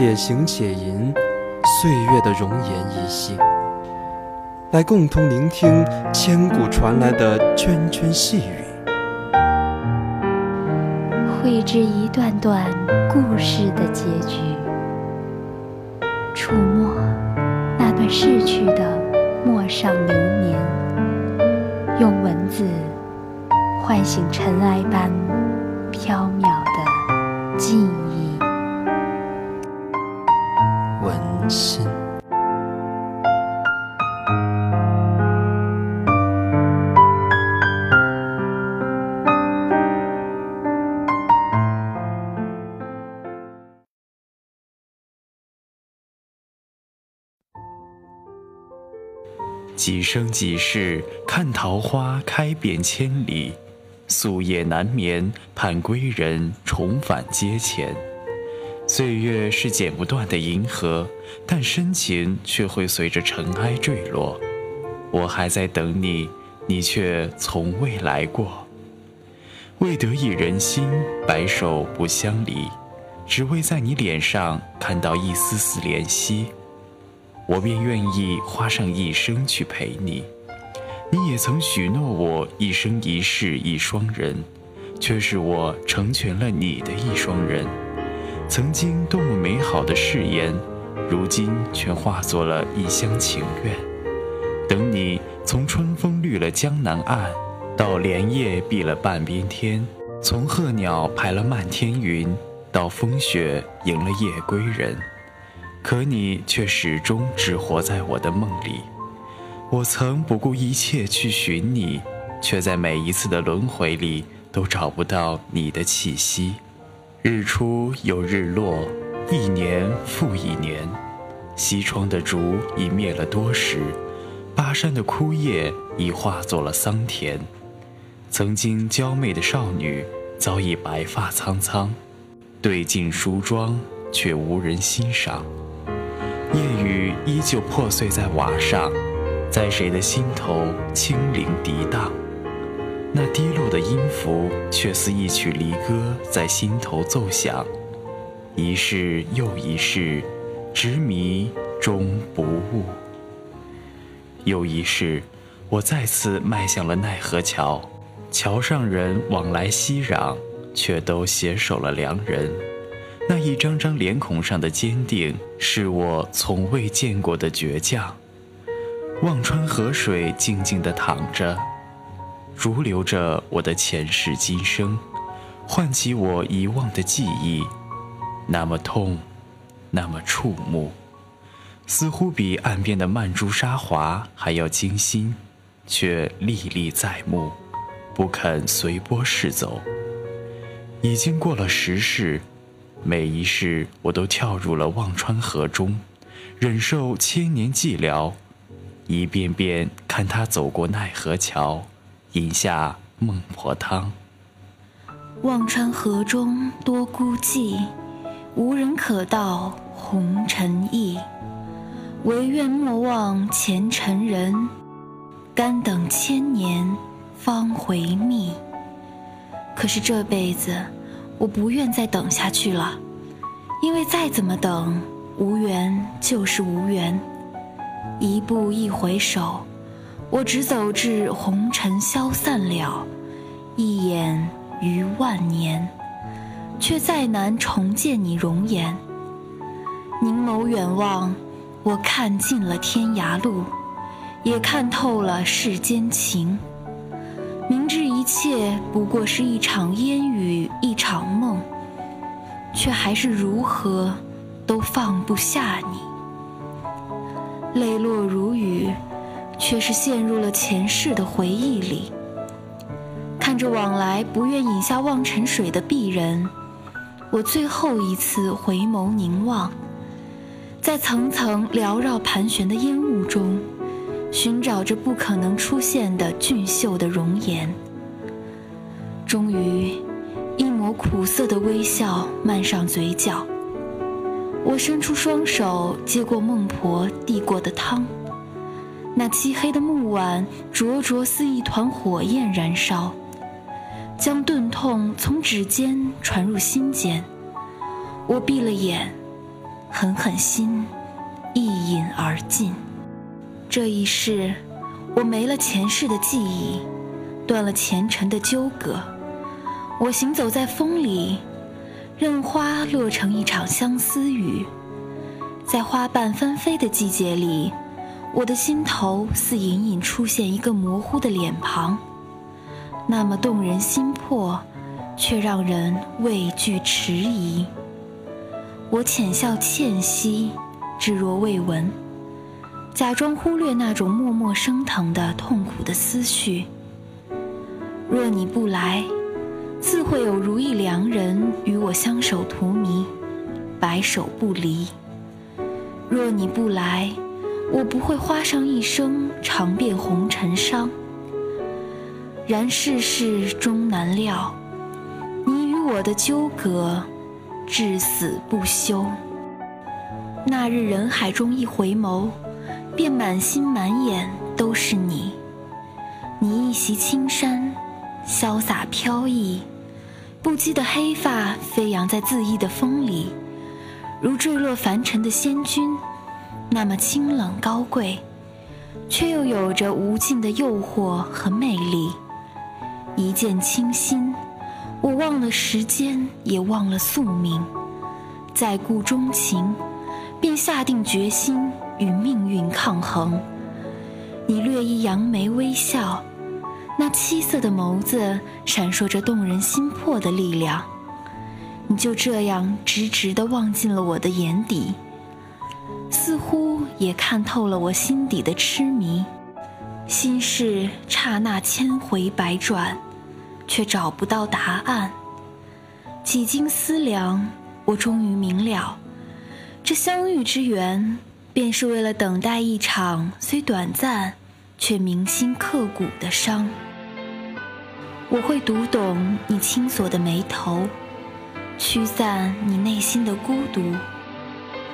且行且吟，岁月的容颜依稀，来共同聆听千古传来的涓涓细语，绘制一段段故事的结局，触摸那段逝去的陌上流年，用文字唤醒尘埃般飘渺的记忆。心。几生几世，看桃花开遍千里，夙夜难眠，盼归人重返阶前。岁月是剪不断的银河，但深情却会随着尘埃坠落。我还在等你，你却从未来过。为得一人心，白首不相离，只为在你脸上看到一丝丝怜惜。我便愿意花上一生去陪你。你也曾许诺我一生一世一双人，却是我成全了你的一双人。曾经多么美好的誓言，如今却化作了一厢情愿。等你从春风绿了江南岸，到莲叶碧了半边天；从鹤鸟排了漫天云，到风雪迎了夜归人。可你却始终只活在我的梦里。我曾不顾一切去寻你，却在每一次的轮回里都找不到你的气息。日出又日落，一年复一年，西窗的烛已灭了多时，巴山的枯叶已化作了桑田。曾经娇媚的少女早已白发苍苍，对镜梳妆却无人欣赏。夜雨依旧破碎在瓦上，在谁的心头轻灵涤荡？那低落的音符，却似一曲离歌在心头奏响，一世又一世，执迷终不悟。又一世，我再次迈向了奈何桥，桥上人往来熙攘，却都携手了良人。那一张张脸孔上的坚定，是我从未见过的倔强。忘川河水静静地淌着。如流着我的前世今生，唤起我遗忘的记忆，那么痛，那么触目，似乎比岸边的曼珠沙华还要惊心，却历历在目，不肯随波逝走。已经过了十世，每一世我都跳入了忘川河中，忍受千年寂寥，一遍遍看他走过奈何桥。饮下孟婆汤。忘川河中多孤寂，无人可道红尘意。唯愿莫忘前尘人，甘等千年方回觅。可是这辈子，我不愿再等下去了，因为再怎么等，无缘就是无缘。一步一回首。我只走至红尘消散了，一眼余万年，却再难重见你容颜。凝眸远望，我看尽了天涯路，也看透了世间情。明知一切不过是一场烟雨，一场梦，却还是如何都放不下你。泪落如雨。却是陷入了前世的回忆里，看着往来不愿饮下忘尘水的鄙人，我最后一次回眸凝望，在层层缭绕盘旋的烟雾中，寻找着不可能出现的俊秀的容颜。终于，一抹苦涩的微笑漫上嘴角。我伸出双手接过孟婆递过的汤，那漆黑的木碗灼灼似一团火焰燃烧，将钝痛从指尖传入心间。我闭了眼，狠狠心，一饮而尽。这一世，我没了前世的记忆，断了前尘的纠葛。我行走在风里。任花落成一场相思雨，在花瓣纷飞的季节里，我的心头似隐隐出现一个模糊的脸庞，那么动人心魄，却让人畏惧迟疑。我浅笑倩兮，置若未闻，假装忽略那种默默升腾的痛苦的思绪。若你不来。自会有如意良人与我相守荼蘼，白首不离。若你不来，我不会花上一生尝遍红尘伤。然世事终难料，你与我的纠葛，至死不休。那日人海中一回眸，便满心满眼都是你。你一袭青衫。潇洒飘逸，不羁的黑发飞扬在恣意的风里，如坠落凡尘的仙君，那么清冷高贵，却又有着无尽的诱惑和魅力。一见倾心，我忘了时间，也忘了宿命，再顾钟情，便下定决心与命运抗衡。你略一扬眉微笑。那七色的眸子闪烁着动人心魄的力量，你就这样直直地望进了我的眼底，似乎也看透了我心底的痴迷。心事刹那千回百转，却找不到答案。几经思量，我终于明了，这相遇之缘，便是为了等待一场虽短暂，却铭心刻骨的伤。我会读懂你轻锁的眉头，驱散你内心的孤独，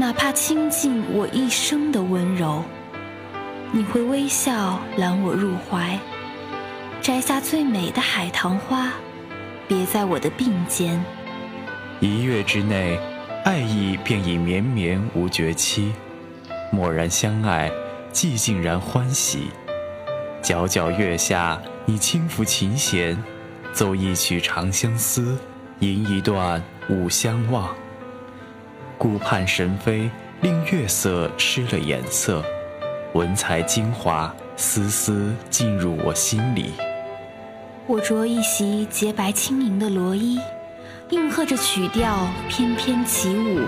哪怕倾尽我一生的温柔。你会微笑揽我入怀，摘下最美的海棠花，别在我的鬓间。一月之内，爱意便已绵绵无绝期；蓦然相爱，寂静然欢喜。皎皎月下。你轻抚琴弦，奏一曲《长相思》，吟一段《五相望》。顾盼神飞，令月色失了颜色，文采精华，丝丝进入我心里。我着一袭洁白轻盈的罗衣，应和着曲调翩翩起舞。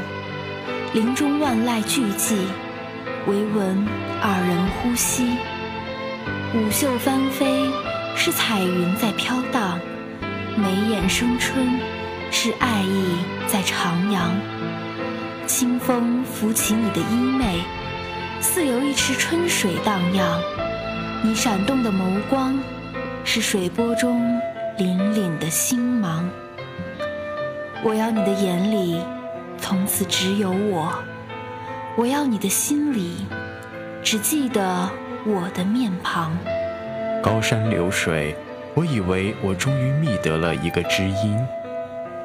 林中万籁俱寂，唯闻二人呼吸。舞袖翻飞。是彩云在飘荡，眉眼生春，是爱意在徜徉。清风拂起你的衣袂，似有一池春水荡漾。你闪动的眸光，是水波中凛凛的星芒。我要你的眼里，从此只有我；我要你的心里，只记得我的面庞。高山流水，我以为我终于觅得了一个知音；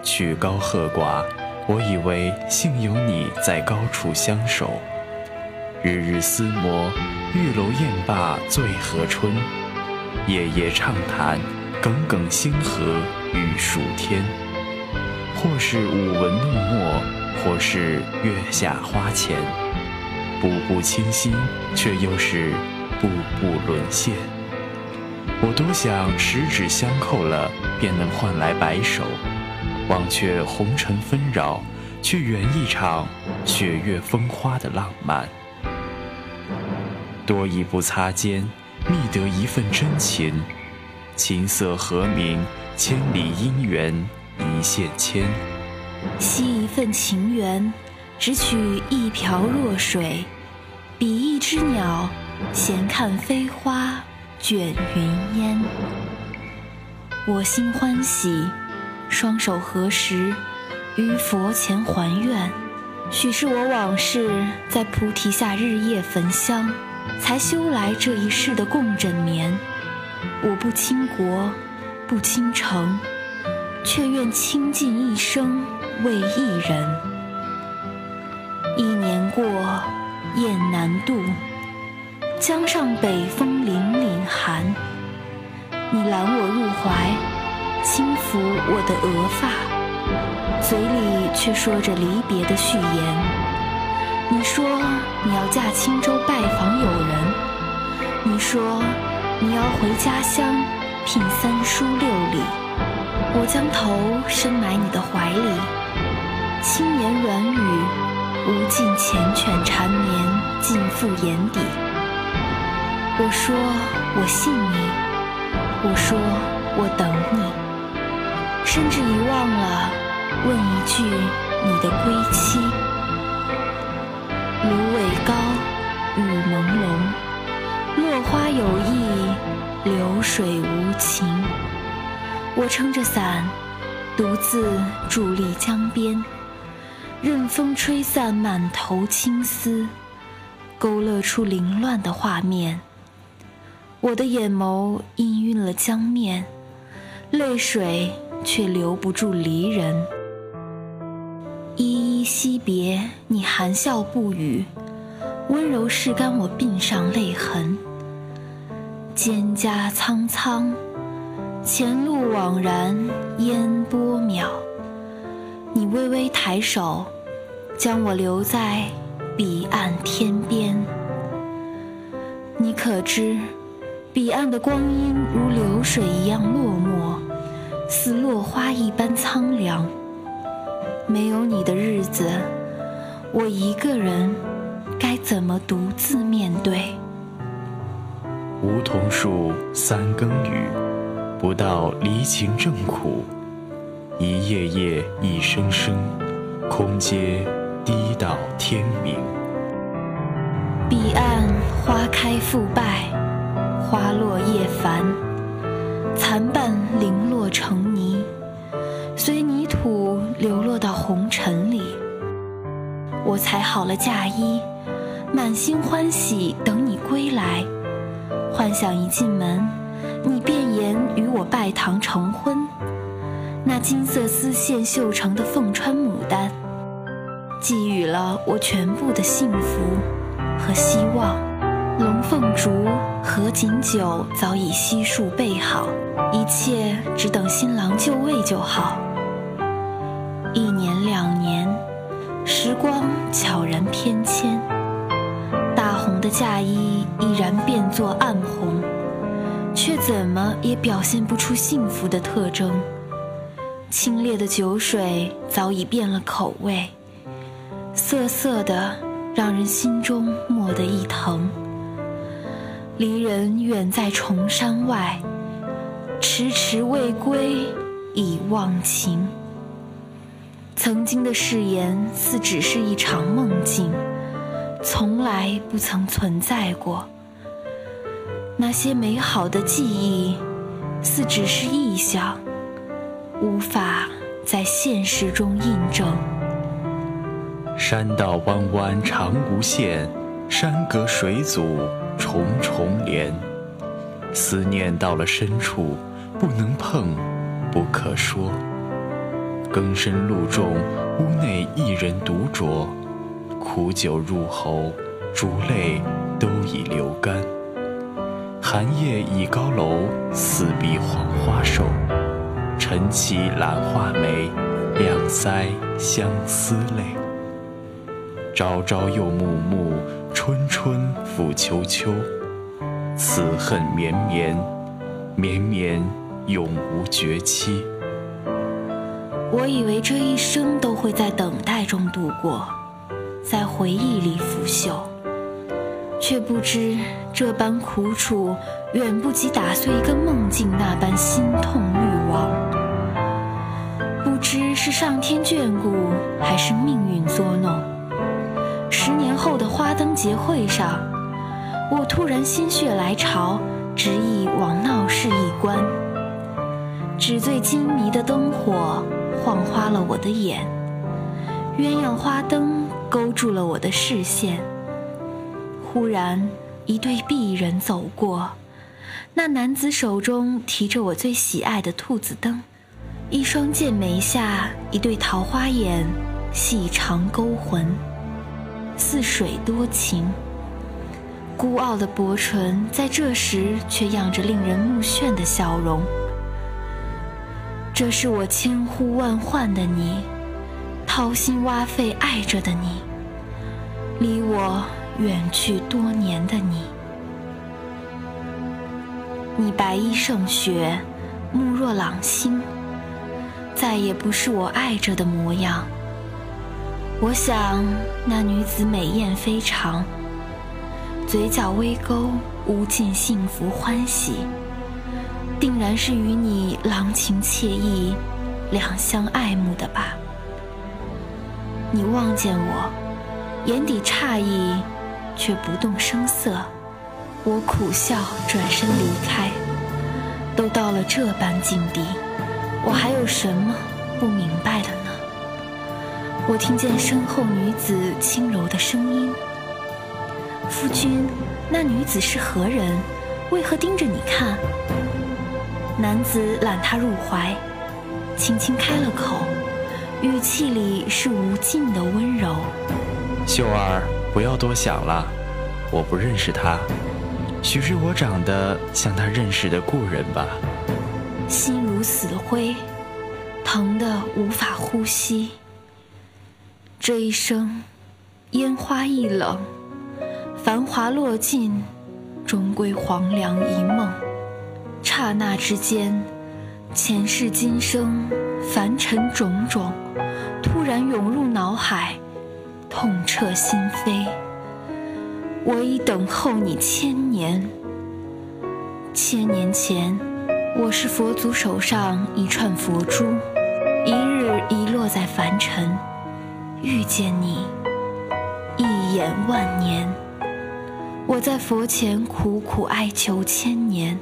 曲高和寡，我以为幸有你在高处相守。日日思摩，玉楼宴罢醉和春；夜夜畅谈，耿耿星河欲曙天。或是舞文弄墨，或是月下花前，步步倾心，却又是步步沦陷。我多想十指相扣了，便能换来白首，忘却红尘纷扰，去圆一场雪月风花的浪漫。多一步擦肩，觅得一份真情，琴瑟和鸣，千里姻缘一线牵。惜一份情缘，只取一瓢弱水，比一只鸟，闲看飞花卷云烟。我心欢喜，双手合十，于佛前还愿。许是我往事在菩提下日夜焚香，才修来这一世的共枕眠。我不倾国，不倾城，却愿倾尽一生为一人。一年过，雁南渡，江上北风凛凛寒。你揽我入怀，轻抚我的额发，嘴里却说着离别的序言。你说你要驾轻舟拜访友人，你说你要回家乡聘三叔六礼。我将头深埋你的怀里，轻言软语，无尽缱绻缠绵尽付眼底。我说我信你，我说我等你，甚至遗忘了问一句你的归期。芦苇高，雨朦胧，落花有意，流水无情。我撑着伞，独自伫立江边，任风吹散满头青丝，勾勒出凌乱的画面。我的眼眸氤氲了江面，泪水却留不住离人。依依惜别，你含笑不语，温柔拭干我鬓上泪痕。蒹葭苍苍。前路惘然烟波渺，你微微抬手，将我留在彼岸天边。你可知，彼岸的光阴如流水一样落寞，似落花一般苍凉。没有你的日子，我一个人该怎么独自面对？梧桐树，三更雨。不到离情正苦，一夜夜，一声声，空阶低到天明。彼岸花开复败，花落叶繁，残瓣成泥，随泥土流落到红尘里。我裁好了嫁衣，满心欢喜等你归来，幻想一进门。你便言与我拜堂成婚，那金色丝线绣成的凤穿牡丹，寄予了我全部的幸福和希望。龙凤烛、和锦酒早已悉数备好，一切只等新郎就位就好。一年两年，时光悄然偏迁，大红的嫁衣依然变作暗红。却怎么也表现不出幸福的特征。清冽的酒水早已变了口味，涩涩的，让人心中蓦地一疼。离人远在重山外，迟迟未归已忘情。曾经的誓言似只是一场梦境，从来不曾存在过。那些美好的记忆，似只是臆想，无法在现实中印证。山道弯弯长无限，山隔水阻重重连。思念到了深处，不能碰，不可说。更深露重，屋内一人独酌，苦酒入喉，烛泪都已流干。寒夜倚高楼，四壁黄花瘦。晨起懒画眉，两腮相思泪。朝朝又暮暮，春春复秋秋。此恨绵绵，绵绵永无绝期。我以为这一生都会在等待中度过，在回忆里腐朽。却不知这般苦楚，远不及打碎一个梦境那般心痛欲亡。不知是上天眷顾，还是命运作弄，十年后的花灯节会上，我突然心血来潮，执意往闹市一观。纸醉金迷的灯火晃花了我的眼，鸳鸯花灯勾住了我的视线。忽然，一对璧人走过，那男子手中提着我最喜爱的兔子灯，一双剑眉下一对桃花眼，细长勾魂，似水多情。孤傲的薄唇在这时却漾着令人目眩的笑容。这是我千呼万唤的你，掏心挖肺爱着的你，离我远去多年的你。你白衣胜雪，目若朗星，再也不是我爱着的模样。我想那女子美艳非常，嘴角微勾，无尽幸福欢喜。定然是与你郎情妾意、两相爱慕的吧？你望见我，眼底诧异，却不动声色。我苦笑，转身离开。都到了这般境地，我还有什么不明白的呢？我听见身后女子轻柔的声音：“夫君，那女子是何人？为何盯着你看？”男子揽她入怀，轻轻开了口，语气里是无尽的温柔。秀儿，不要多想了，我不认识她，许是我长得像她认识的故人吧。心如死灰，疼得无法呼吸。这一生，烟花易冷，繁华落尽，终归黄粱一梦。刹那之间，前世今生、凡尘种种，突然涌入脑海，痛彻心扉。我已等候你千年。千年前，我是佛祖手上一串佛珠，一日遗落在凡尘，遇见你，一眼万年。我在佛前苦苦哀求千年。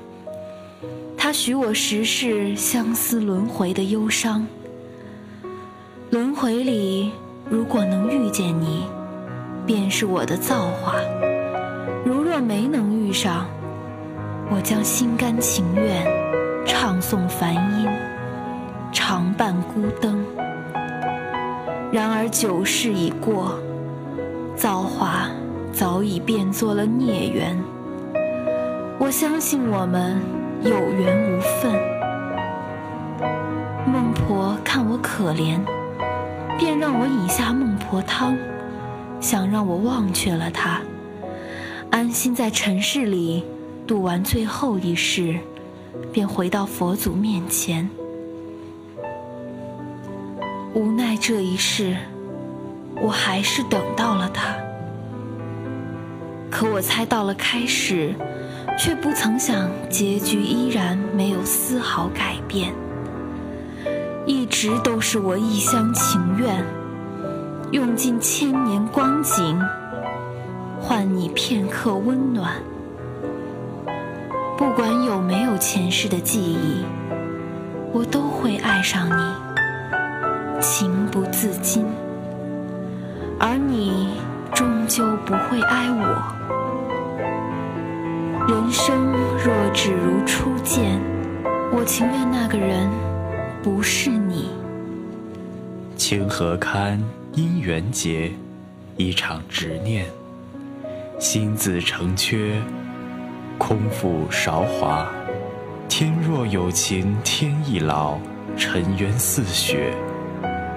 他许我十世相思轮回的忧伤，轮回里如果能遇见你，便是我的造化；如若没能遇上，我将心甘情愿唱诵梵音，常伴孤灯。然而九世已过，造化早已变作了孽缘。我相信我们。有缘无分，孟婆看我可怜，便让我饮下孟婆汤，想让我忘却了他，安心在尘世里度完最后一世，便回到佛祖面前。这一世，我还是等到了他，可我猜到了开始。却不曾想，结局依然没有丝毫改变。一直都是我一厢情愿，用尽千年光景，换你片刻温暖。不管有没有前世的记忆，我都会爱上你，情不自禁。而你终究不会爱我。人生若只如初见，我情愿那个人不是你。清河堪，姻缘结，一场执念。心自成缺，空负韶华。天若有情天亦老，尘缘似雪，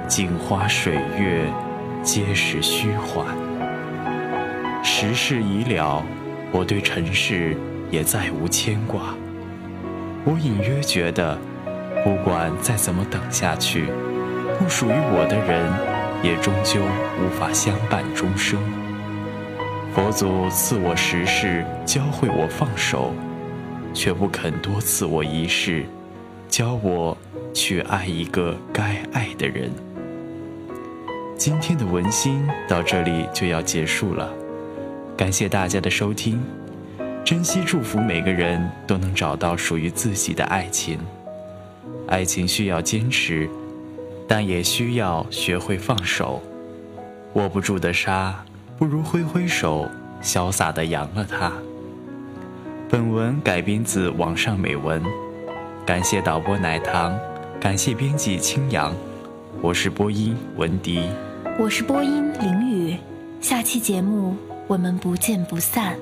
镜花水月，皆是虚幻。时事已了。我对尘世也再无牵挂。我隐约觉得，不管再怎么等下去，不属于我的人，也终究无法相伴终生。佛祖赐我十世，教会我放手，却不肯多赐我一世，教我去爱一个该爱的人。今天的文心到这里就要结束了，感谢大家的收听，珍惜祝福每个人都能找到属于自己的爱情。爱情需要坚持，但也需要学会放手。握不住的沙，不如挥挥手，潇洒地扬了它。本文改编自网上美文，感谢导播奶糖，感谢编辑青阳，我是播音文迪。我是播音林雨，下期节目我们不见不散。